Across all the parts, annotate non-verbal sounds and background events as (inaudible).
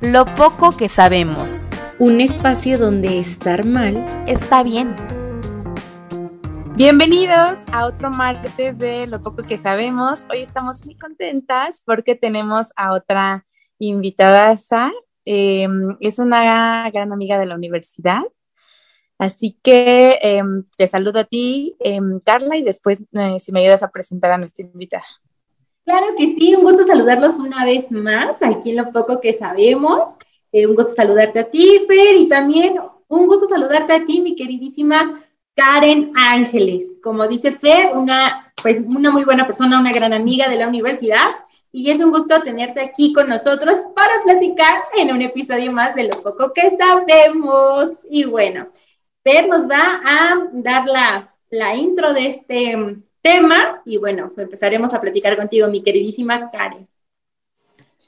lo poco que sabemos. Un espacio donde estar mal está bien. Bienvenidos a otro martes de Lo poco que sabemos. Hoy estamos muy contentas porque tenemos a otra invitada. Eh, es una gran amiga de la universidad. Así que em, te saludo a ti, em, Carla, y después eh, si me ayudas a presentar a nuestra invitada. Claro que sí, un gusto saludarlos una vez más, aquí en lo poco que sabemos. Eh, un gusto saludarte a ti, Fer, y también un gusto saludarte a ti, mi queridísima Karen Ángeles. Como dice Fer, una, pues, una muy buena persona, una gran amiga de la universidad, y es un gusto tenerte aquí con nosotros para platicar en un episodio más de lo poco que sabemos. Y bueno, Fer nos va a dar la, la intro de este tema y bueno, empezaremos a platicar contigo, mi queridísima Karen.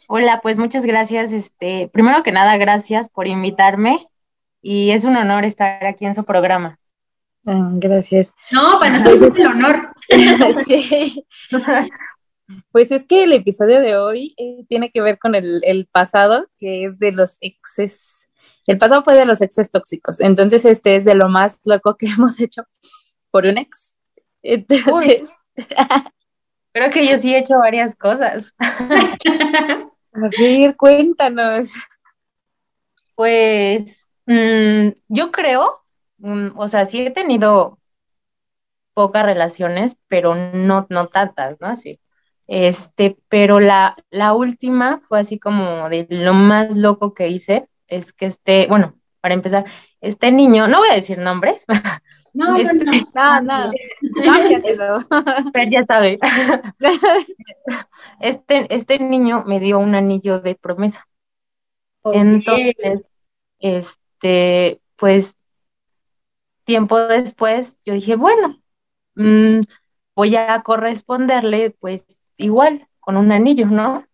Hola, pues muchas gracias. Este, primero que nada, gracias por invitarme y es un honor estar aquí en su programa. Ah, gracias. No, para nosotros es el honor. (laughs) Pues es que el episodio de hoy eh, tiene que ver con el, el, pasado, que es de los exes. El pasado fue de los exes tóxicos. Entonces, este es de lo más loco que (laughs) hemos hecho por un ex. Entonces, (laughs) creo que yo sí he hecho varias cosas. (laughs) A ver, cuéntanos. Pues mmm, yo creo, mmm, o sea, sí he tenido pocas relaciones, pero no, no tantas, ¿no? Así. Este, pero la, la última fue así como de lo más loco que hice, es que este, bueno, para empezar, este niño, no voy a decir nombres, (laughs) no, este, no, no, no, Pero ya sabe. (laughs) Este, este niño me dio un anillo de promesa. Okay. Entonces, este, pues, tiempo después, yo dije, bueno, mmm, voy a corresponderle, pues, igual, con un anillo, ¿no?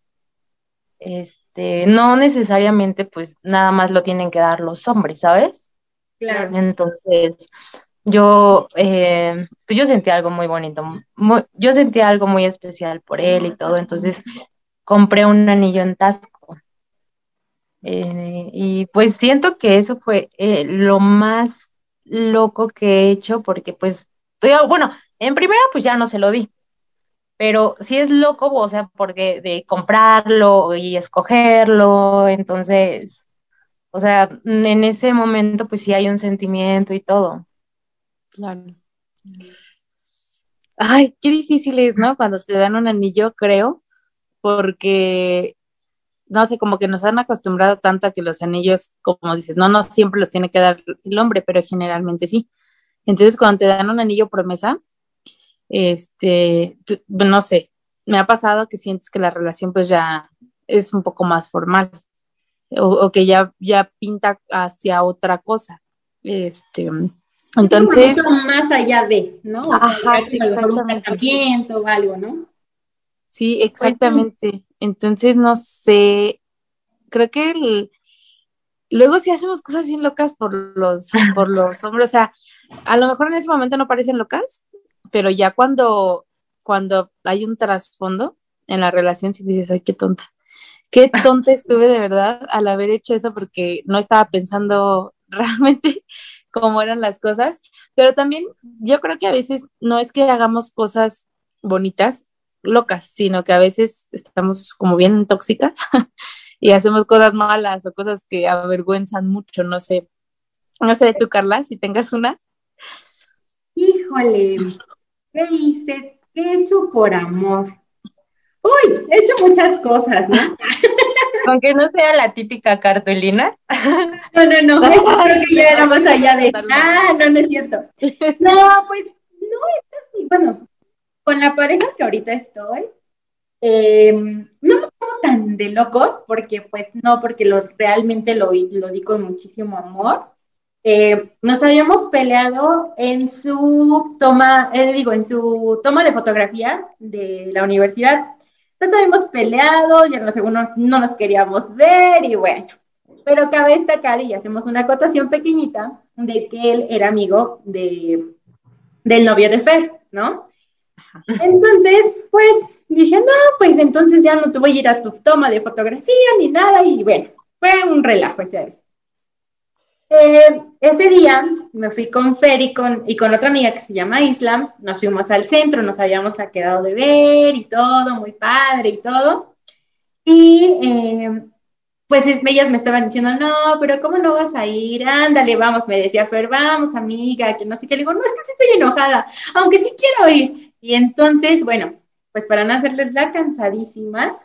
Este, no necesariamente, pues, nada más lo tienen que dar los hombres, ¿sabes? Claro. Entonces, yo, eh, pues yo sentí algo muy bonito, yo sentí algo muy especial por él y todo, entonces compré un anillo en Tasco. Eh, y pues siento que eso fue eh, lo más loco que he hecho, porque pues, bueno, en primera pues ya no se lo di, pero sí es loco, o sea, porque de comprarlo y escogerlo, entonces, o sea, en ese momento pues sí hay un sentimiento y todo. Claro. Ay, qué difícil es, ¿no? Cuando te dan un anillo, creo, porque, no sé, como que nos han acostumbrado tanto a que los anillos, como dices, no, no siempre los tiene que dar el hombre, pero generalmente sí. Entonces, cuando te dan un anillo promesa, este, no sé, me ha pasado que sientes que la relación pues ya es un poco más formal o, o que ya, ya pinta hacia otra cosa. Este, entonces, más allá de, ¿no? O Ajá, sea, un casamiento o algo, ¿no? Sí, exactamente. Pues, Entonces, no sé, creo que el, luego sí hacemos cosas bien locas por los, por los (laughs) hombres, o sea, a lo mejor en ese momento no parecen locas, pero ya cuando, cuando hay un trasfondo en la relación, sí dices, ay, qué tonta. Qué tonta estuve de verdad al haber hecho eso porque no estaba pensando (laughs) realmente cómo eran las cosas, pero también yo creo que a veces no es que hagamos cosas bonitas, locas, sino que a veces estamos como bien tóxicas (laughs) y hacemos cosas malas o cosas que avergüenzan mucho, no sé. No sé tú, Carla, si tengas una. Híjole, ¿qué hice? ¿Qué he hecho por amor? Uy, he hecho muchas cosas, ¿no? (laughs) Aunque no sea la típica cartulina. No, no, no, eso (laughs) creo que ya era más allá de. Ah, no, no es cierto. No, pues, no, es así. Bueno, con la pareja que ahorita estoy, Em, no me pongo tan de locos, porque pues no, porque lo, realmente lo, lo di con muchísimo amor. Eh, nos habíamos peleado en su toma, eh, digo, en su toma de fotografía de la universidad. Nos habíamos peleado, ya no, algunos no nos queríamos ver y bueno, pero cabe destacar y hacemos una acotación pequeñita de que él era amigo de, del novio de Fer, ¿no? Entonces, pues dije, no, pues entonces ya no te voy a ir a tu toma de fotografía ni nada y bueno, fue un relajo ese vez. Eh, ese día me fui con Fer y con, y con otra amiga que se llama Islam, nos fuimos al centro, nos habíamos quedado de ver y todo, muy padre y todo. Y eh, pues ellas me estaban diciendo, no, pero ¿cómo no vas a ir? Ándale, vamos, me decía Fer, vamos, amiga, que no sé qué. Le digo, no, es que sí estoy enojada, aunque sí quiero ir. Y entonces, bueno, pues para no hacerles la cansadísima,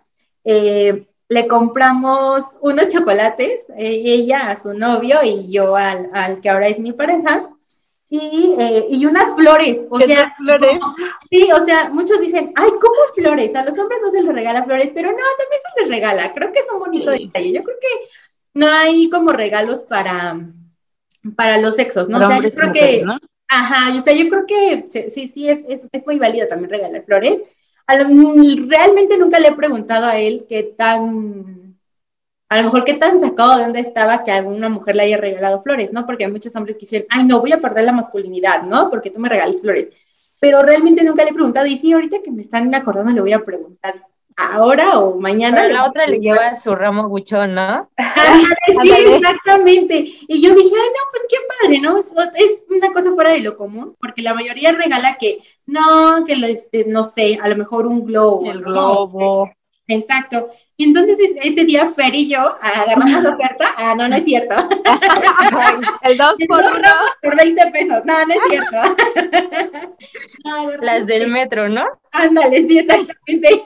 eh, le compramos unos chocolates, eh, ella a su novio y yo al, al, que ahora es mi pareja, y, eh, y unas flores, o sea, flores? sí, o sea, muchos dicen, ay, ¿cómo flores? A los hombres no se les regala flores, pero no, también se les regala, creo que es un bonito sí. detalle, yo creo que no hay como regalos para, para los sexos, ¿no? O sea, yo creo que, ¿no? ajá, o sea, yo creo que sí, sí, es, es, es muy válido también regalar flores, lo, realmente nunca le he preguntado a él qué tan, a lo mejor qué tan sacado de dónde estaba que alguna mujer le haya regalado flores, ¿no? Porque hay muchos hombres que dicen, ay, no, voy a perder la masculinidad, ¿no? Porque tú me regales flores. Pero realmente nunca le he preguntado, y sí, ahorita que me están acordando le voy a preguntar, ahora o mañana. Pero la otra le lleva su ramo buchón, ¿no? (laughs) sí, exactamente. Y yo dije, ay, no, pues qué padre, ¿no? Es una cosa fuera de lo común, porque la mayoría regala que, no, que, lo, este, no sé, a lo mejor un globo. El globo. Exacto. Y entonces ese día Fer y yo agarramos la oferta. Ah, no, no es cierto. (laughs) el 2 por 1 por 20 pesos. No, no es cierto. (laughs) No, Las del metro, ¿no? Ándale, sí, exactamente.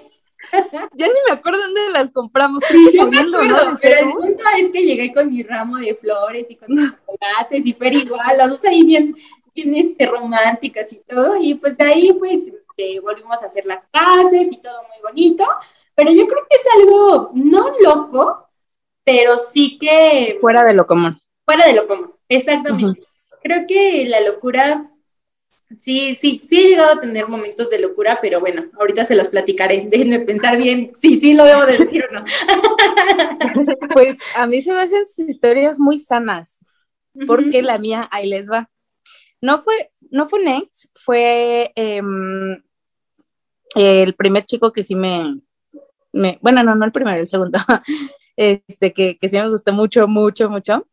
Ya ni me acuerdo dónde las compramos. Sí, yo me acuerdo, ¿no? pero el punto es que llegué con mi ramo de flores y con mis chocolates y Fer igual, las dos ahí bien, bien este, románticas y todo. Y pues de ahí pues eh, volvimos a hacer las paces y todo muy bonito. Pero yo creo que es algo no loco, pero sí que... Fuera de lo común. Fuera de lo común, exactamente. Uh -huh. Creo que la locura, sí, sí, sí he llegado a tener momentos de locura, pero bueno, ahorita se los platicaré. (laughs) Déjenme pensar bien si sí, sí lo debo de decir o no. (laughs) Pues a mí se me hacen sus historias muy sanas, porque uh -huh. la mía, ahí les va. No fue, no fue un ex, fue eh, el primer chico que sí me, me, bueno, no, no el primero, el segundo, (laughs) este, que, que sí me gustó mucho, mucho, mucho.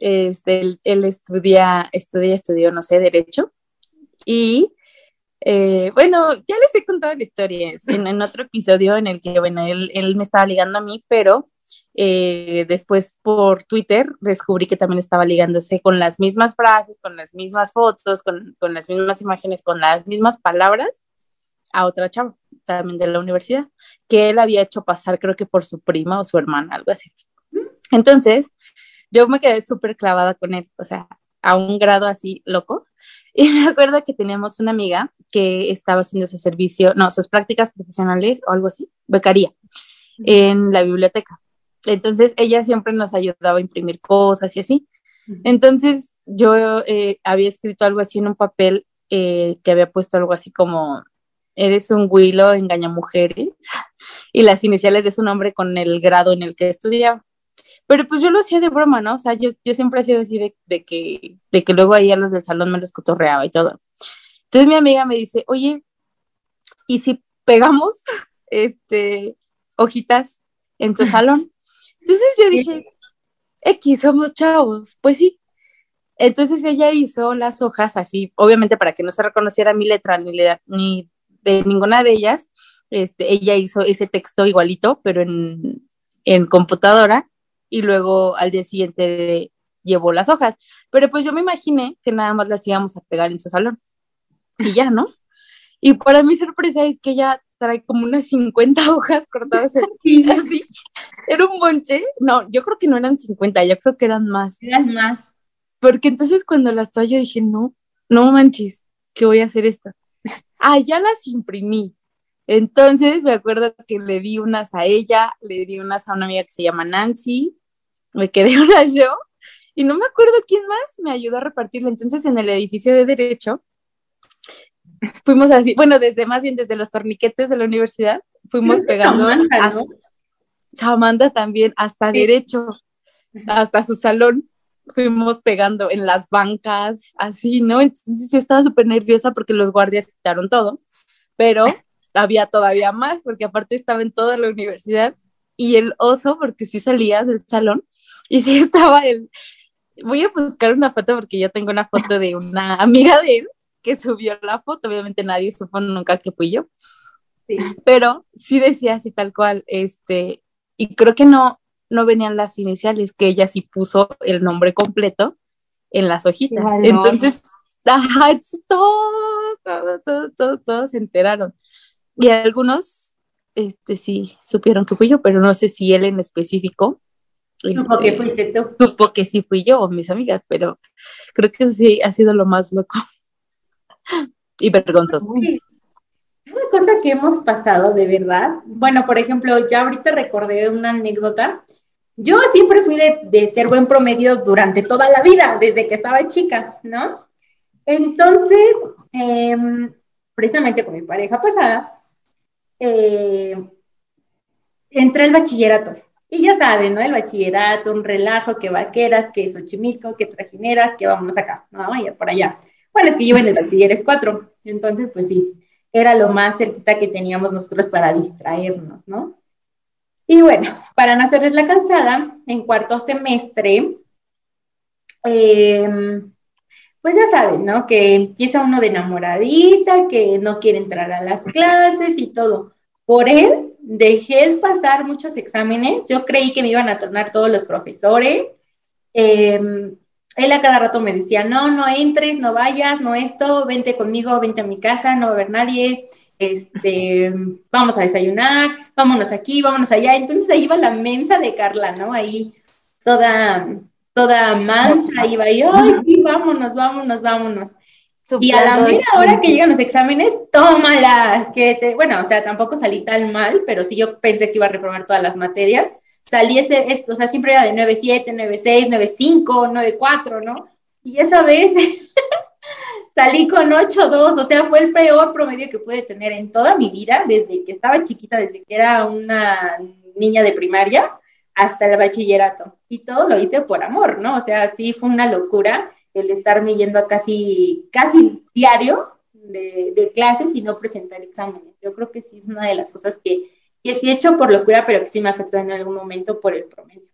Este, él, él estudia, estudia, estudió, no sé, Derecho. Y, eh, bueno, ya les he contado la historia en, en, otro episodio en el que, bueno, él, él me estaba ligando a mí, pero eh, después por Twitter descubrí que también estaba ligándose con las mismas frases, con las mismas fotos, con, con las mismas imágenes, con las mismas palabras a otra chava también de la universidad, que él había hecho pasar, creo que por su prima o su hermana, algo así. Entonces, yo me quedé súper clavada con él, o sea, a un grado así loco. (laughs) Y me acuerdo que teníamos una amiga que estaba haciendo su servicio, no, sus prácticas profesionales o algo así, becaría, en la biblioteca. Entonces, ella siempre nos ayudaba a imprimir cosas y así. Entonces, yo eh, había escrito algo así en un papel eh, que había puesto algo así como eres un Willow, engaña mujeres, (laughs) y las iniciales de su nombre con el grado en el que estudiaba. Pero pues yo lo hacía de broma, ¿no? O sea, yo, yo siempre hacía así de, de, que, de que luego ahí a los del salón me los cotorreaba y todo. Entonces mi amiga me dice, oye, ¿y si pegamos (laughs) este, hojitas en su salón? (laughs) Entonces yo dije, X, somos chavos, pues sí. Entonces ella hizo las hojas así, obviamente para que no se reconociera mi letra ni, le, ni de ninguna de ellas, este, ella hizo ese texto igualito, pero en, en computadora, y luego al día siguiente llevó las hojas. Pero pues yo me imaginé que nada más las íbamos a pegar en su salón. Y ya, ¿no? Y para mi sorpresa es que ella trae como unas 50 hojas cortadas en, (laughs) así. Era un bonche. No, yo creo que no eran 50, yo creo que eran más. Eran más. Porque entonces cuando las trae yo dije, no, no manches, que voy a hacer esto. Ah, ya las imprimí. Entonces me acuerdo que le di unas a ella, le di unas a una amiga que se llama Nancy, me quedé (laughs) unas yo y no me acuerdo quién más me ayudó a repartirlo. Entonces en el edificio de derecho fuimos así, bueno, desde más bien desde los torniquetes de la universidad, fuimos (laughs) pegando Samantha, ¿no? Samantha también hasta Sí. derecho, hasta su salón. Fuimos pegando en las bancas, así, ¿no? Entonces yo estaba súper nerviosa porque los guardias quitaron todo, pero había todavía más porque aparte estaba en toda la universidad y el oso, porque sí salías del salón y sí (laughs) estaba el... Voy a buscar una foto porque yo tengo una foto de una (laughs) amiga de él que subió la foto, obviamente nadie supo nunca que fui yo, Sí. pero sí decía así tal cual, este, y creo que no, no venían las iniciales, que ella sí puso el nombre completo en las hojitas. Entonces, (laughs) todos, todos, todos, todos se enteraron. Y algunos, este, sí, supieron que fui yo, pero no sé si él en específico. Supo este, que fuiste tú. supo que sí fui yo o mis amigas, pero creo que eso sí ha sido lo más loco (laughs) y vergonzoso. Sí. Una cosa que hemos pasado de verdad, bueno, por ejemplo, ya ahorita recordé una anécdota. Yo siempre fui de, de ser buen promedio durante toda la vida, desde que estaba chica, ¿no? Entonces, em, precisamente con mi pareja pasada, eh, entré al bachillerato. Y ya saben, ¿no? El bachillerato, un relajo, que vaqueras, que Xochimilco, que trajineras, que vámonos acá, no, vaya por allá. Bueno, es que yo en el bachiller es cuatro, entonces pues sí, era lo más cerquita que teníamos nosotros para distraernos, ¿no? Y bueno, para no hacerles la cansada, en cuarto semestre, eh, pues ya saben, ¿no? Que empieza uno de enamoradiza, que no quiere entrar a las clases y todo. Por él, dejé pasar muchos exámenes, yo creí que me iban a tornar todos los profesores. Eh, él a cada rato me decía, no, no entres, no vayas, no esto, vente conmigo, vente a mi casa, no va a haber nadie, este, vamos a desayunar, vámonos aquí, vámonos allá. Entonces ahí iba la mensa de Carla, ¿no? Ahí toda, toda mansa, iba yo, ay, sí, vámonos, vámonos, vámonos. Y a la mera hora que llegan los exámenes, tómala, que te, bueno, o sea, tampoco salí tan mal, pero sí yo pensé que iba a reprobar todas las materias. Salí ese, es- o sea, siempre era de 9.7, 9.6, 9.5, 9.4, ¿no? Y esa vez (laughs) salí con 8.2, o sea, fue el peor promedio que pude tener en toda mi vida, desde que estaba chiquita, desde que era una niña de primaria hasta el bachillerato. Y todo lo hice por amor, ¿no? O sea, sí fue una locura el estarme yendo a casi, casi diario de, de clases y no presentar exámenes. Yo creo que sí es una de las cosas que, que sí he hecho por locura, pero que sí me afectó en algún momento por el promedio.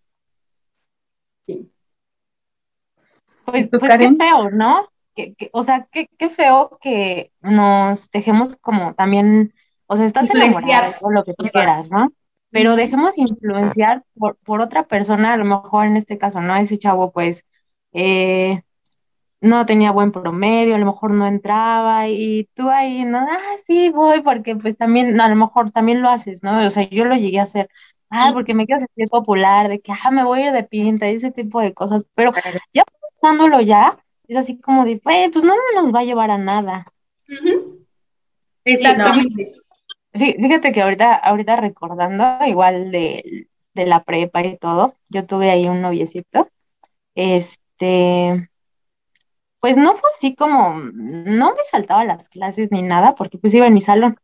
Sí. Pues, ¿Tú, pues qué feo, ¿no? Que, que- o sea, qué, qué feo que nos dejemos como también, o sea, estás enamorada o lo que tú quieras, ¿no? Pero dejemos influenciar por, por otra persona, a lo mejor en este caso, ¿no? Ese chavo, pues, eh, no tenía buen promedio, a lo mejor no entraba y tú ahí, no, ah, sí, voy, porque pues también, a lo mejor también lo haces, ¿no? O sea, yo lo llegué a hacer, ah, porque me quiero sentir popular, de que, ah, me voy a ir de pinta y ese tipo de cosas, pero ya pensándolo ya, es así como de, "Güey, pues no nos va a llevar a nada. Exactamente. Fíjate que ahorita, ahorita recordando, igual de, de la prepa y todo, yo tuve ahí un noviecito, este, pues no fue así como, no me saltaba las clases ni nada, porque pues iba en mi salón,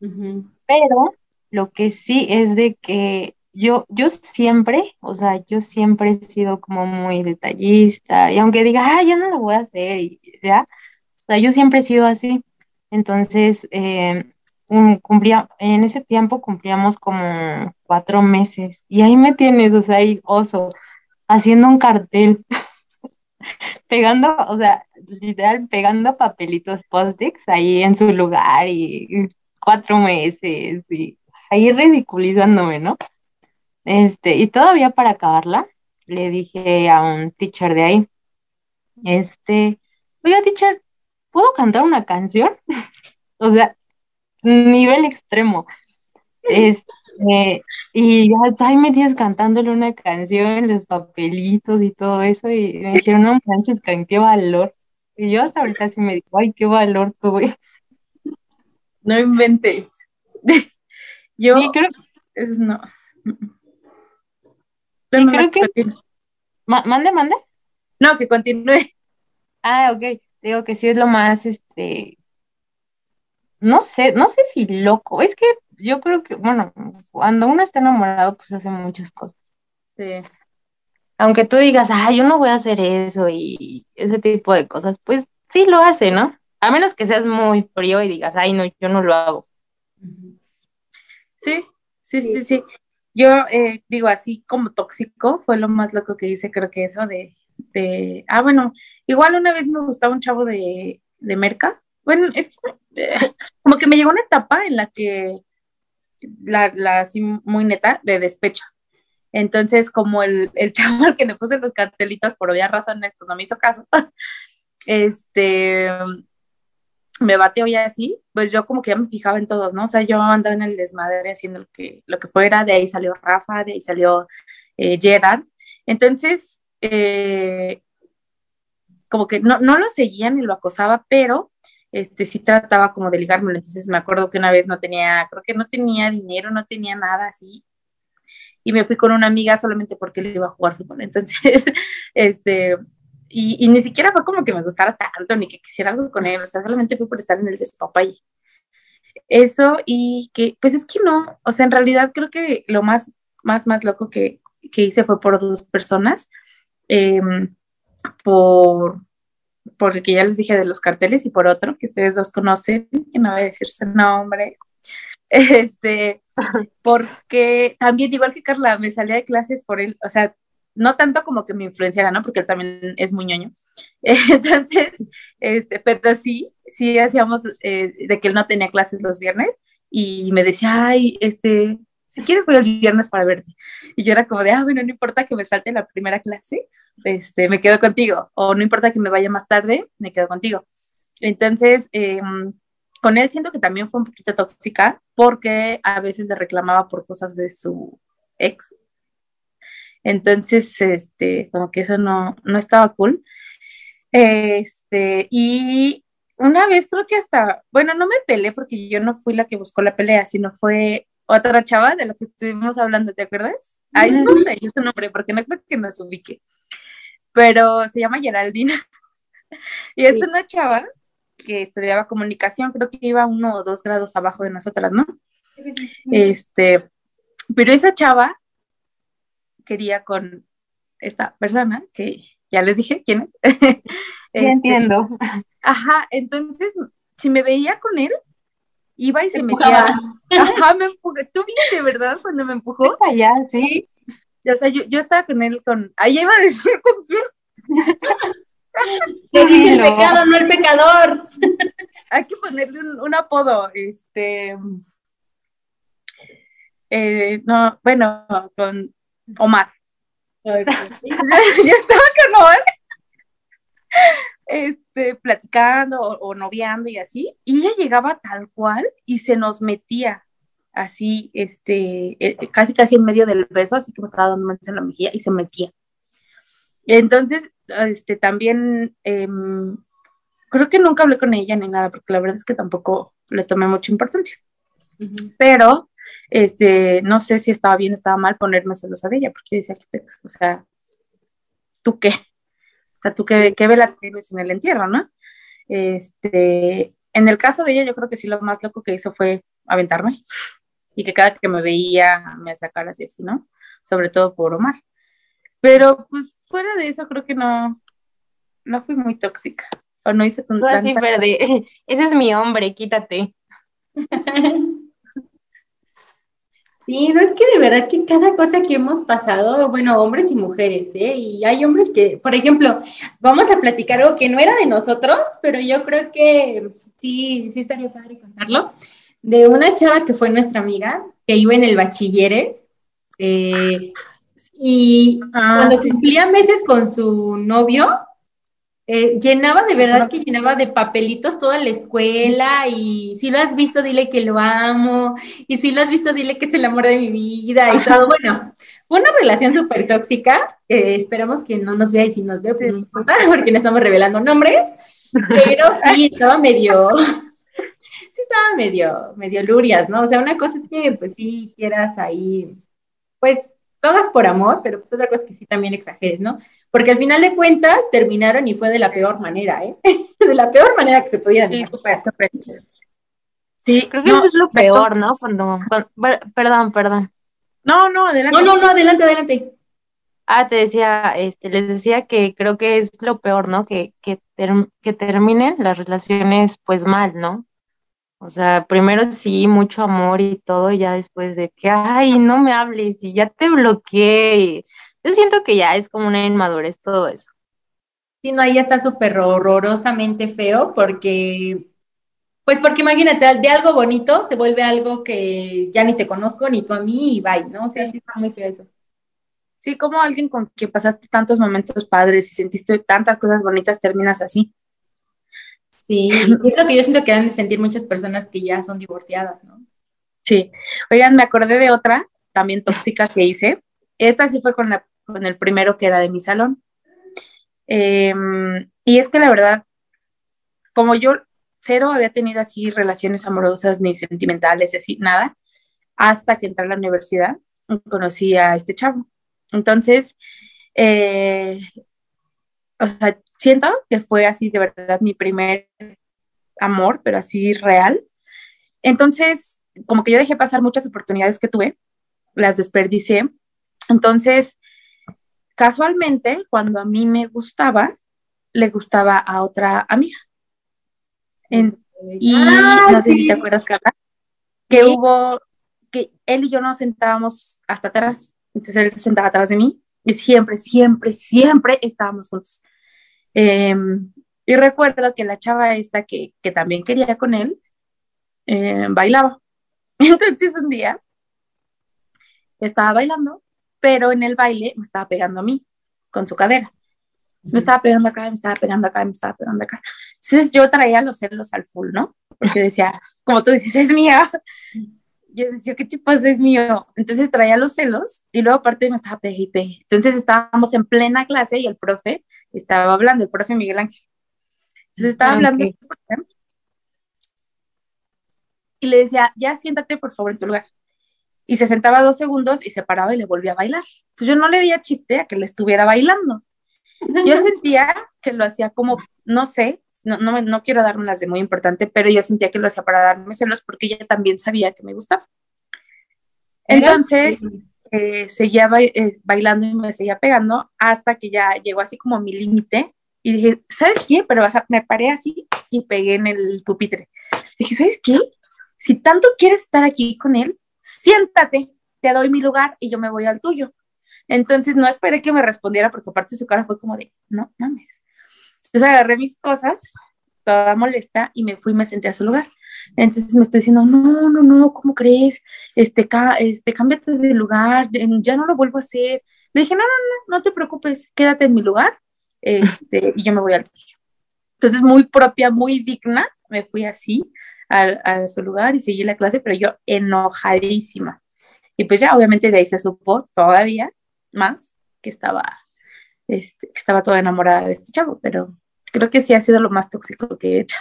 Ujú. pero lo que sí es de que yo, yo siempre, o sea, yo siempre he sido como muy detallista, y aunque diga, ah, yo no lo voy a hacer, y ya, o sea, yo siempre he sido así. Entonces, eh, cumplía, en ese tiempo cumplíamos como cuatro meses, y ahí me tienes, o sea, ahí oso, haciendo un cartel, (laughs) pegando, o sea, literal, pegando papelitos post-its ahí en su lugar, y, cuatro meses, y ahí ridiculizándome, ¿no? Este, y todavía para acabarla, le dije a un teacher de ahí, este, oiga, teacher, ¿puedo cantar una canción? (laughs) O sea, nivel extremo. Este, y ya, ahí me tienes cantándole una canción, los papelitos y todo eso, y me dijeron, no manches, Karen, qué valor. Y yo hasta ahorita sí me digo, ay, qué valor tuve. No inventes. (laughs) Yo, Sí, creo, es no. Sí, No, creo que- mande, mande. No, que continúe. Ah, ok. Digo que sí es lo más, este, no sé, no sé si loco. Es que yo creo que, bueno, cuando uno está enamorado, pues hace muchas cosas. Sí. Aunque tú digas, ah, yo no voy a hacer eso y ese tipo de cosas, pues sí lo hace, ¿no? A menos que seas muy frío y digas, ay, no, yo no lo hago. Sí, sí, sí, sí. Yo eh, digo así como tóxico, fue lo más loco que hice, creo que eso de, de, ah, bueno, igual una vez me gustaba un chavo de, de Merca. Bueno, es eh, como que me llegó una etapa en la que, la, la así muy neta, de despecho. Entonces, como el, el (laughs) chavo al que le puse los cartelitos por obvias razones, pues no me hizo caso. (laughs) Este, me bateó ya así, pues yo como que ya me fijaba en todos, ¿no? O sea, yo andaba en el desmadre haciendo lo que, lo que fuera, de ahí salió Rafa, de ahí salió eh, Gerard. Entonces, eh, como que no, no lo seguía ni lo acosaba, pero este sí trataba como de ligármelo. Entonces me acuerdo que una vez no tenía, creo que no tenía dinero, no tenía nada así. Y me fui con una amiga solamente porque le iba a jugar fútbol. (laughs) Entonces, este, y, y, ni siquiera fue como que me gustara tanto, ni que quisiera algo con él, o sea, solamente fue por estar en el despapalle. Eso, y que, pues es que no, o sea, en realidad creo que lo más, más, más loco que, que hice fue por dos personas, eh, por, por el que ya les dije de los carteles y por otro que ustedes dos conocen, que no voy a decir su nombre, (laughs) este, porque también, igual que Carla, me salía de clases por él, o sea, no tanto como que me influenciara, ¿no? Porque él también es muy ñoño. (laughs) Entonces, este, pero sí, sí hacíamos eh, de que él no tenía clases los viernes y me decía, ay, este, si quieres voy el viernes para verte. Y yo era como de, ah, bueno, no importa que me salte la primera clase, este, me quedo contigo. O no importa que me vaya más tarde, me quedo contigo. Entonces, eh, con él siento que también fue un poquito tóxica porque a veces le reclamaba por cosas de su ex entonces, este, como que eso no, no estaba cool. Este, y una vez creo que hasta, bueno, no me peleé porque yo no fui la que buscó la pelea, sino fue otra chava de la que estuvimos hablando, ¿te acuerdas? Ahí sí no sé yo su nombre porque no creo que nos ubique. Pero se llama Geraldina. (laughs) y es sí. una chava que estudiaba comunicación, creo que iba uno o dos grados abajo de nosotras, ¿no? Este, pero esa chava quería con esta persona, que ya les dije quién es. (laughs) este, ya entiendo. Ajá, entonces, si me veía con él, iba y se metía. Ajá, me empujó. Tú viste, ¿verdad? Cuando me empujó. Allá, sí. O sea, yo, yo estaba con él con. Ahí iba a decir (laughs) con quién. Se dice el pecado, no el pecador. Hay que ponerle un, un apodo, este. Eh, no, bueno, con Omar. Yo (laughs) estaba con Omar este, platicando o, o, noviando y así, y ella llegaba tal cual y se nos metía así, este, eh, casi casi en medio del beso, así que me estaba dando en la mejilla y se metía. Entonces, este, también eh, creo que nunca hablé con ella ni nada, porque la verdad es que tampoco le tomé mucha importancia. Uh -huh. Pero este, no sé si estaba bien o estaba mal ponerme celosa de ella, porque yo decía, ¿qué? O sea, ¿tú qué? Sea, ¿tú qué, qué vela tienes en el entierro, no? Este, en el caso de ella, yo creo que sí lo más loco que hizo fue aventarme y que cada que me veía me sacara así, así, ¿no? Sobre todo por Omar. Pero, pues, fuera de eso, creo que no, no fui muy tóxica. O no hice tan... así, verde. (laughs) Ese es mi hombre, quítate. (laughs) Sí, no es que de verdad que cada cosa que hemos pasado, bueno, hombres y mujeres, ¿eh? Y hay hombres que, por ejemplo, vamos a platicar algo que no era de nosotros, pero yo creo que sí, sí estaría padre contarlo, de una chava que fue nuestra amiga, que iba en el bachilleres, eh, y ah, cuando sí. cumplía meses con su novio, eh, llenaba de verdad que llenaba de papelitos toda la escuela y si lo has visto dile que lo amo y si lo has visto dile que es el amor de mi vida y todo, (laughs) bueno, fue una relación súper tóxica, eh, esperamos que no nos vea y si nos ve pues no importa (laughs) porque no estamos revelando nombres, pero sí (laughs) estaba medio, sí estaba medio, medio lurias, ¿no? O sea, una cosa es que pues sí quieras ahí, pues todas por amor, pero pues otra cosa es que sí también exageres, ¿no? Porque al final de cuentas terminaron y fue de la peor manera, ¿eh? (laughs) de la peor manera que se podían. Sí, súper, súper. Sí, creo que eso es lo peor, ¿no? Cuando, perdón, perdón. No, no, adelante. No, no, no, adelante, adelante. Ah, te decía, este, les decía que creo que es lo peor, ¿no? Que, que, que terminen las relaciones pues mal, ¿no? O sea, primero sí, mucho amor y todo, y ya después de que, ay, no me hables y ya te bloqueé. Yo siento que ya es como una inmadurez todo eso. Sí, no, ahí ya está súper horrorosamente feo porque, pues porque imagínate, de algo bonito se vuelve algo que ya ni te conozco, ni tú a mí, y bye, ¿no? O sea, sí está muy feo eso. Sí, como alguien con quien pasaste tantos momentos padres y sentiste tantas cosas bonitas terminas así. Sí, es lo que yo siento que han de sentir muchas personas que ya son divorciadas, ¿no? Sí. Oigan, me acordé de otra también tóxica que hice. Esta sí fue con, la, con el primero que era de mi salón. Em, y es que la verdad, como yo cero había tenido así relaciones amorosas ni sentimentales así, nada, hasta que entré a la universidad, conocí a este chavo. Entonces, eh, o sea, siento que fue así de verdad mi primer amor, pero así real. Entonces, como que yo dejé pasar muchas oportunidades que tuve, las desperdicié. Entonces, casualmente, cuando a mí me gustaba, le gustaba a otra amiga. y ah, no sé si te acuerdas, Carla, que hubo, que él y yo nos sentábamos hasta atrás. Entonces él se sentaba atrás de mí y siempre, siempre, siempre estábamos juntos. Em, y recuerdo que la chava esta que, que también quería con él, em, bailaba. (laughs) Entonces un día estaba bailando, pero en el baile me estaba pegando a mí con su cadera. me estaba pegando acá, me estaba pegando acá, me estaba pegando acá. Entonces yo traía los celos al full, ¿no? Porque decía, (laughs) como tú dices, es mía yo decía, ¿qué tipo es mío? Entonces traía los celos y luego aparte me estaba pegue y pegue. Entonces estábamos en plena clase y el profe estaba hablando, el profe Miguel Ángel. Entonces estaba ah, hablando y le decía, ya siéntate por favor en tu lugar. Y se sentaba dos segundos y se paraba y le volvía a bailar. Entonces yo no le veía chiste a que le estuviera bailando. Yo (laughs) sentía que lo hacía como, no sé, no, no, no quiero darme las de muy importante, pero yo sentía que lo hacía para darme celos porque ella también sabía que me gustaba. Entonces, eh, seguía eh, bailando y me seguía pegando hasta que ya llegó así como mi límite y dije, ¿sabes qué? Pero me paré así y pegué en el pupitre. Dije, ¿sabes qué? Si tanto quieres estar aquí con él, siéntate, te doy mi lugar y yo me voy al tuyo. Entonces no esperé que me respondiera porque aparte su cara fue como de, no mames. Entonces agarré mis cosas, toda molesta, y me fui me senté a su lugar. Entonces me estoy diciendo, no, no, no, ¿cómo crees? Este, este, cámbiate de lugar, ya no lo vuelvo a hacer. Le dije, no, no, no, no te preocupes, quédate en mi lugar, este, y yo me voy al tuyo. Entonces, muy propia, muy digna, me fui así a, su lugar y seguí la clase, pero yo enojadísima. Y pues ya, obviamente, de ahí se supo todavía más que estaba, este, que estaba toda enamorada de este chavo, pero creo que sí ha sido lo más tóxico que he hecho.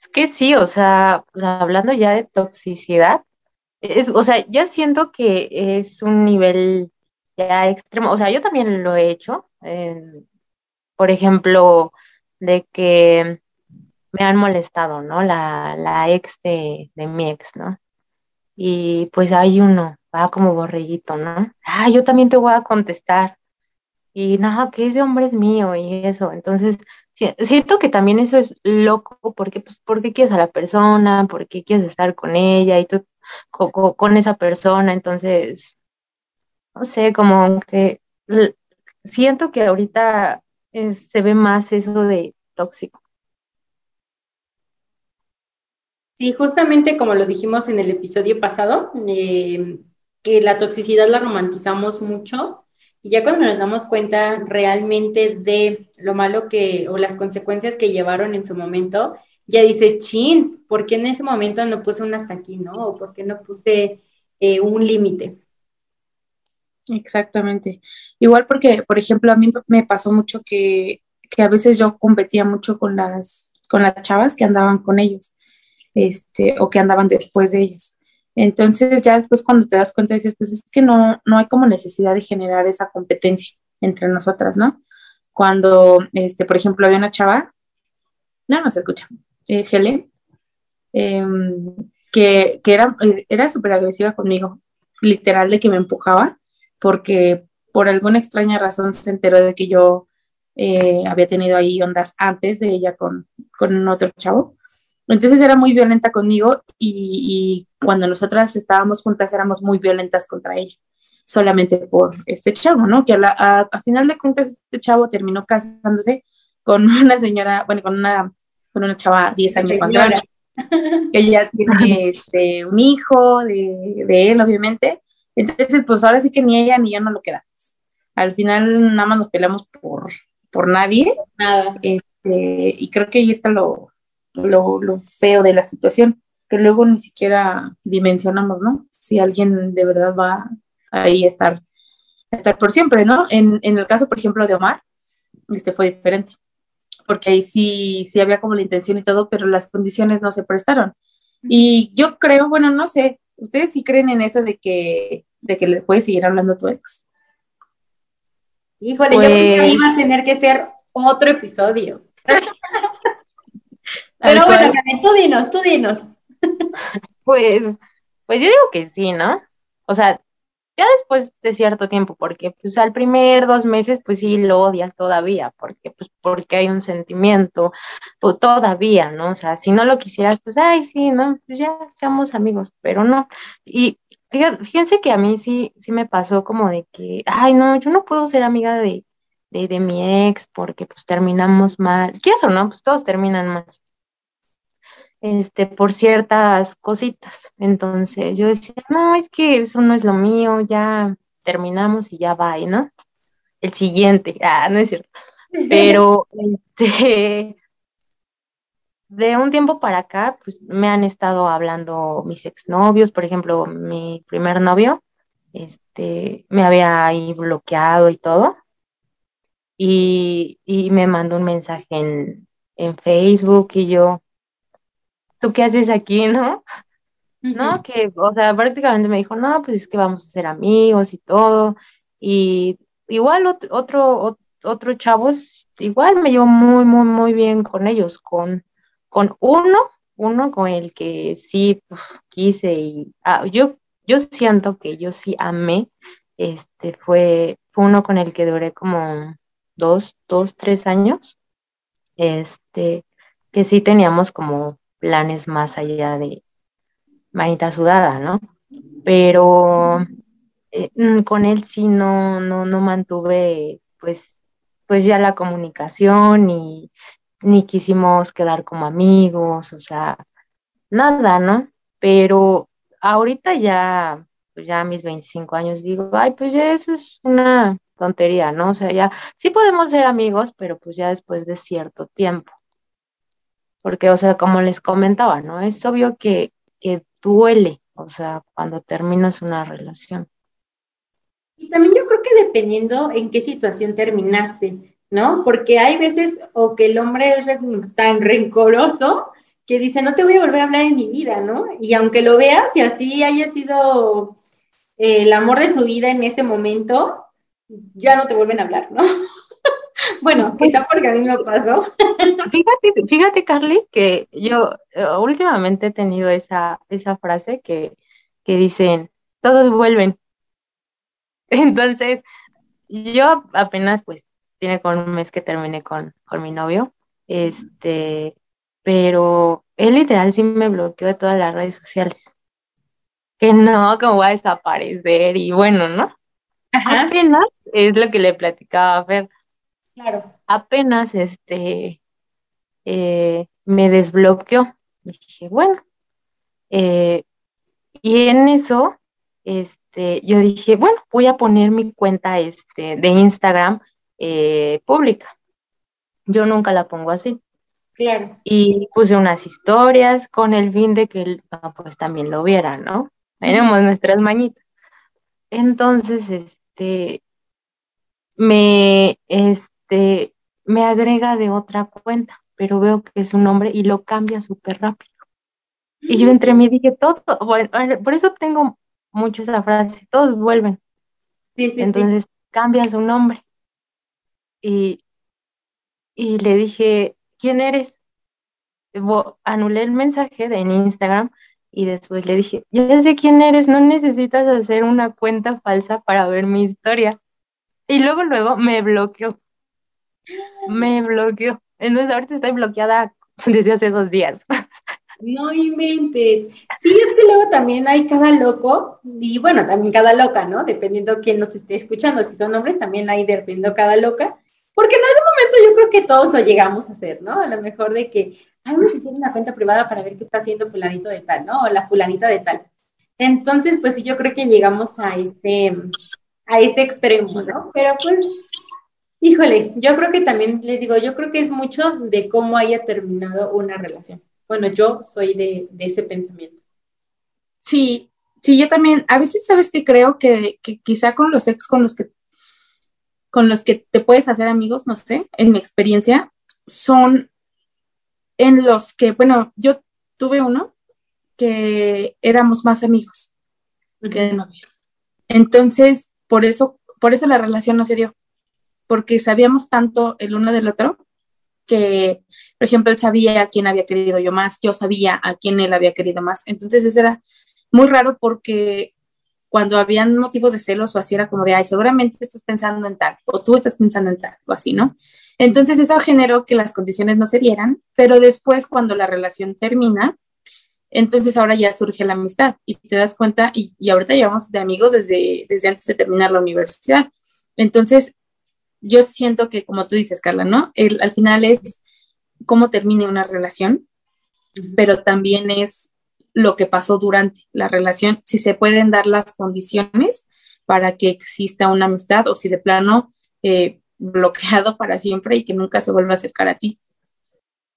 Es que sí, o sea, hablando ya de toxicidad, es, o sea, ya siento que es un nivel ya extremo, o sea, yo también lo he hecho, por ejemplo, de que me han molestado, ¿no? La, la ex de, de mi ex, ¿no? Y pues hay uno, va como borreguito, ¿no? Ah, yo también te voy a contestar y no, que ese hombre es mío y eso. Entonces, siento que también eso es loco porque, pues, porque quieres a la persona, porque quieres estar con ella y tú con, esa persona. Entonces, no sé, como que siento que ahorita se ve más eso de tóxico. Sí, justamente como lo dijimos en el episodio pasado, eh, que la toxicidad la romantizamos mucho y ya cuando nos damos cuenta realmente de lo malo que, o las consecuencias que llevaron en su momento, ya dices, chin, ¿por qué en ese momento no puse un hasta aquí, no? ¿O por qué no puse eh, un límite? Exactamente. Igual porque, por ejemplo, a mí me pasó mucho que, que a veces yo competía mucho con las, con las chavas que andaban con ellos, este, o que andaban después de ellos. Entonces ya después cuando te das cuenta dices, pues es que no, no hay como necesidad de generar esa competencia entre nosotras, ¿no? Cuando, este, por ejemplo, había una chava, no, no se escucha, eh, Helen, em, que, que, era, era súper agresiva conmigo, literal de que me empujaba, porque por alguna extraña razón se enteró de que yo eh, había tenido ahí ondas antes de ella con, con otro chavo. Entonces era muy violenta conmigo y, y, cuando nosotras estábamos juntas éramos muy violentas contra ella, solamente por este chavo, ¿no? Que a, la, a, a, final de cuentas este chavo terminó casándose con (laughs) una señora, bueno, con una, con una chava 10 años más grande. Ella tiene este, un hijo de, de, él, obviamente. Entonces, pues ahora sí que ni ella ni yo no lo quedamos. Al final nada más nos peleamos por, por nadie. Nada. Este, y creo que ahí está lo, lo, lo, feo de la situación, que luego ni siquiera dimensionamos, ¿no? Si alguien de verdad va ahí a estar, a estar por siempre, ¿no? En, en el caso, por ejemplo, de Omar, este fue diferente porque ahí sí, sí había como la intención y todo, pero las condiciones no se prestaron. Y yo creo, bueno, no sé, ¿ustedes sí creen en eso de que, de que le puedes seguir hablando a tu ex? Híjole, pues... yo creo que iba a tener que ser otro episodio. (laughs) pero bueno, Karen, tú dinos, tú dinos. (laughs) pues, pues yo digo que sí, ¿no? O sea, ya después de cierto tiempo, porque pues al primer dos meses pues sí lo odias todavía, porque pues porque hay un sentimiento, pues todavía, ¿no? O sea, si no lo quisieras, pues ay, sí, ¿no? Pues ya seamos amigos, pero no. Y fíjense que a mí sí, sí me pasó como de que, ay, no, yo no puedo ser amiga de, de, de mi ex porque pues terminamos mal. ¿Qué eso, no? Pues todos terminan mal este, por ciertas cositas. Entonces yo decía, no, es que eso no es lo mío, ya terminamos y ya va, ¿no? El siguiente, (laughs) ah, no es cierto. Pero (laughs) este, de un tiempo para acá, pues me han estado hablando mis exnovios, por ejemplo, mi primer novio, este, me había ahí bloqueado y todo. Y, y me mandó un mensaje en, en Facebook y yo, ¿tú qué haces aquí, no? No, que, o sea, prácticamente me dijo, no, pues es que vamos a ser amigos y todo. Y igual otro, otro, otro chavos, igual me llevo muy, muy, muy bien con ellos, con, con uno, uno con el que sí uf, quise y ah, yo, yo siento que yo sí amé, este fue, fue uno con el que duré como dos, dos, tres años, este, que sí teníamos como planes más allá de manita sudada, ¿no? Pero eh, mm, con él sí no, no, no mantuve pues, pues ya la comunicación y ni quisimos quedar como amigos, o sea, nada, ¿no? Pero ahorita ya, pues ya a mis 25 años digo, ay, pues ya eso es una tontería, ¿no? O sea, ya sí podemos ser amigos, pero pues ya después de cierto tiempo porque, o sea, como les comentaba, ¿no? Es obvio que, que duele, o sea, cuando terminas una relación. Y también yo creo que dependiendo en qué situación terminaste, ¿no? Porque hay veces o que el hombre es tan rencoroso que dice, no te voy a volver a hablar en mi vida, ¿no? Y aunque lo veas y así haya sido eh, el amor de su vida en ese momento, ya no te vuelven a hablar, ¿no? (laughs) (laughs) Bueno, quizá porque a mí me pasó. (laughs) Fíjate, fíjate, Carly, que yo eh, últimamente he tenido esa, esa frase que, que dicen, todos vuelven. (laughs) Entonces, yo apenas, pues, tiene con un mes que terminé con, con mi novio, este, pero él literal sí me bloqueó de todas las redes sociales. Que no, como va a desaparecer y bueno, ¿no? Ajá. Apenas es lo que le platicaba a Fer Claro. Apenas este eh, me desbloqueó. Dije, bueno. Eh, y en eso, este, yo dije, bueno, voy a poner mi cuenta este, de Instagram eh, pública. Yo nunca la pongo así. Claro. Y puse unas historias con el fin de que él ah, pues también lo viera, ¿no? Tenemos nuestras mañitas. Entonces, este, me, este, me agrega de otra cuenta. pero veo que es un hombre y lo cambia súper rápido. Y yo entre mí dije, todo, bueno, por eso tengo mucho esa frase, todos vuelven. Entonces cambia su nombre. Y, y le dije, ¿quién eres? Anulé el mensaje de en Instagram y después le dije, ya sé quién eres, no necesitas hacer una cuenta falsa para ver mi historia. Y luego, luego me bloqueó. Me bloqueó. Entonces ahorita estoy bloqueada (laughs) desde hace dos días. No inventes. Sí, es que luego también hay cada loco, y bueno, también cada loca, ¿no? Dependiendo quién nos esté escuchando. Si son hombres, también hay dependiendo cada loca. Porque en algún momento yo creo que todos lo llegamos a hacer, ¿no? A lo mejor de que, ay, vamos a una cuenta privada para ver qué está haciendo fulanito de tal, ¿no? O la fulanita de tal. Entonces, pues sí, yo creo que llegamos a ese, a ese extremo, ¿no? Pero pues, híjole, yo creo que también les digo, yo creo que es mucho de cómo haya terminado una relación. Bueno, yo soy de, ese pensamiento. Sí, sí, yo también, a veces sabes que creo que, que quizá con los ex con los que con los que te puedes hacer amigos, no sé, en mi experiencia, son en los que, bueno, yo tuve uno que éramos más amigos que novio. Entonces, por eso, por eso la relación no se dio, porque sabíamos tanto el uno del otro que, por ejemplo, él sabía a quién había querido yo más, yo sabía a quién él había querido más. Entonces, eso era muy raro porque cuando habían motivos de celos o así era como de, ay, seguramente estás pensando en tal, o tú estás pensando en tal, o así, ¿no? Entonces eso generó que las condiciones no se dieran, pero después cuando la relación termina, entonces ahora ya surge la amistad y te das cuenta, y, y ahorita llevamos de amigos desde, desde antes de terminar la universidad. Entonces, yo siento que, como tú dices, Carla, ¿no? El, al final es cómo termine una relación, pero también es lo que pasó durante la relación, si se pueden dar las condiciones para que exista una amistad o si de plano eh, bloqueado para siempre y que nunca se vuelva a acercar a ti.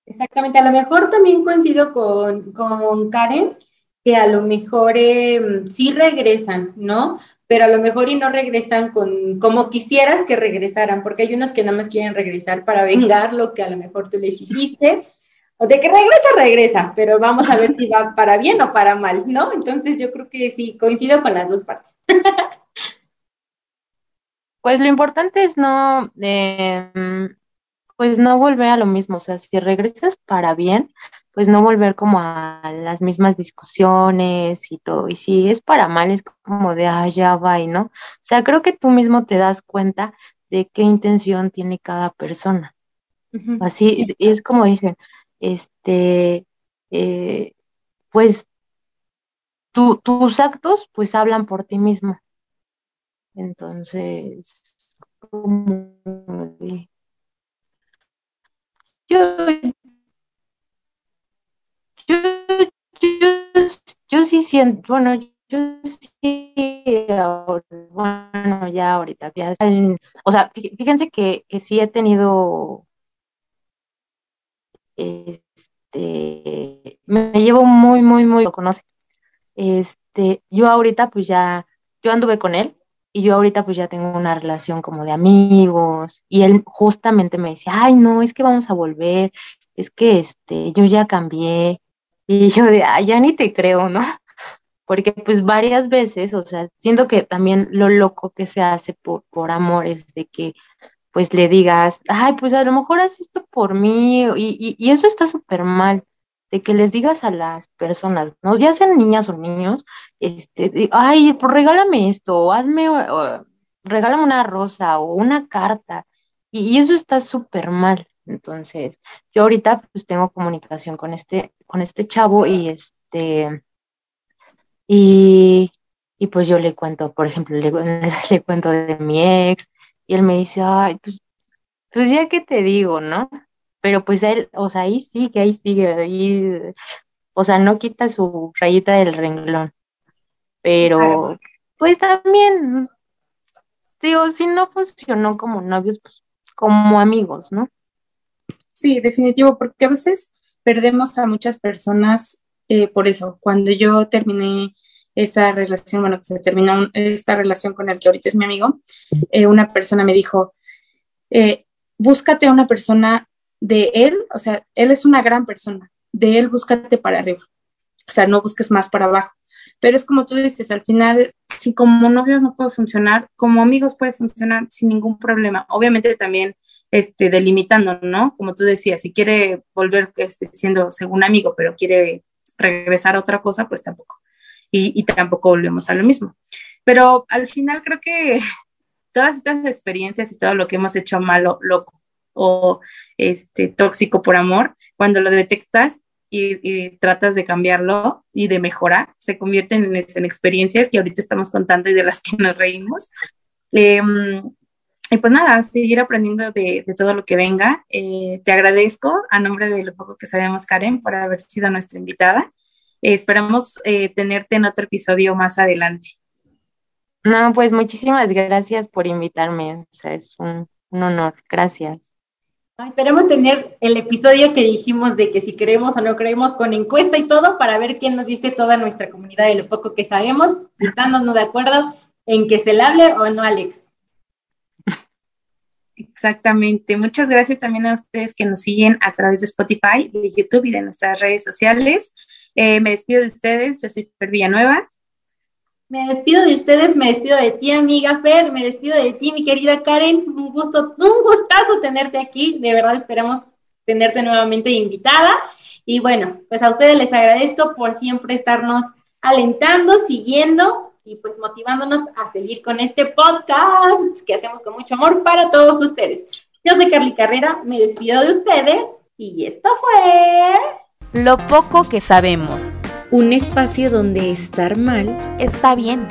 Exactamente, a lo mejor también coincido con, Karen, que a lo mejor eh, sí regresan, ¿no? Pero a lo mejor y no regresan con como quisieras que regresaran, porque hay unos que nada más quieren regresar para vengar lo que a lo mejor tú les hiciste, o de que regresa, regresa, pero vamos a ver si va para bien o para mal, ¿no? Entonces yo creo que sí, coincido con las dos partes. (laughs) Pues lo importante es no, em, pues no volver a lo mismo, o sea, si regresas para bien, pues no volver como a las mismas discusiones y todo, y si es para mal, es como de, ah, ya va, ¿no? O sea, creo que tú mismo te das cuenta de qué intención tiene cada persona. Así, es como dicen, este, eh, pues tus actos pues hablan por ti mismo. Entonces, yo, yo, sí siento, bueno, yo sí, bueno, ya ahorita, o sea, fíjense que, que sí he tenido este, me llevo muy, muy, muy, lo conoce. Este, yo ahorita pues ya, yo anduve con él y yo ahorita pues ya tengo una relación como de amigos y él justamente me decía, ay no, es que vamos a volver, es que este, yo ya cambié y yo de, ay, ya ni te creo, ¿no? (laughs) Porque pues varias veces, o sea, siento que también lo loco que se hace por, por amor es de que pues le digas, ay, pues a lo mejor haces esto por mí, y, y, eso está súper mal, de que les digas a las personas, ¿no? Ya sean niñas o niños, este, ay, pues regálame esto, o hazme, regálame una rosa o una carta, y, y eso está súper mal. Entonces, yo ahorita pues tengo comunicación con este, con este chavo y este, y, y pues yo le cuento, por ejemplo, le, (laughs) le cuento de mi ex, y él me dice, ay, pues, pues ya que te digo, ¿no? Pero pues él, o sea, ahí sigue, ahí sigue, ahí, o sea, no quita su rayita del renglón. Pero, pues también, digo, si no funcionó como novios, pues como amigos, ¿no? Sí, definitivo, porque a veces perdemos a muchas personas eh, por eso. Cuando yo terminé esa relación, bueno, se terminó esta relación con el que ahorita es mi amigo, eh, una persona me dijo, eh, búscate a una persona de él, o sea, él es una gran persona, de él búscate para arriba, o sea, no busques más para abajo. Pero es como tú dices, al final, si como novios no puede funcionar, como amigos puede funcionar sin ningún problema. Obviamente también este, delimitando, ¿no? Como tú decías, si quiere volver este, siendo según amigo, pero quiere regresar a otra cosa, pues tampoco. Y, y tampoco volvemos a lo mismo. Pero al final creo que (laughs) todas estas experiencias y todo lo que hemos hecho malo, loco o este, tóxico por amor, cuando lo detectas y, tratas de cambiarlo y de mejorar, se convierten en, en, experiencias que ahorita estamos contando y de las que nos reímos. Em, y pues nada, seguir aprendiendo de, de todo lo que venga. Eh, te agradezco a nombre de lo poco que sabemos, Karen, por haber sido nuestra invitada. Eh, esperamos eh, tenerte en otro episodio más adelante. No, pues muchísimas gracias por invitarme. O sea, es un, un honor. Gracias. Esperemos tener el episodio que dijimos de que si creemos o no creemos con encuesta y todo para ver quién nos dice toda nuestra comunidad de lo poco que sabemos, si están o no de acuerdo en que se le hable o no, Alex. Exactamente. Muchas gracias también a ustedes que nos siguen a través de Spotify, de YouTube y de nuestras redes sociales. Eh, me despido de ustedes. Yo soy Per Villanueva. Me despido de ustedes, me despido de ti, amiga Fer, me despido de ti, mi querida Karen. Un gusto, un gustazo tenerte aquí. De verdad esperamos tenerte nuevamente invitada. Y bueno, pues a ustedes les agradezco por siempre estarnos alentando, siguiendo y pues motivándonos a seguir con este podcast que hacemos con mucho amor para todos ustedes. Yo soy Carly Carrera, me despido de ustedes y esto fue... Lo poco que sabemos un espacio donde estar mal está bien.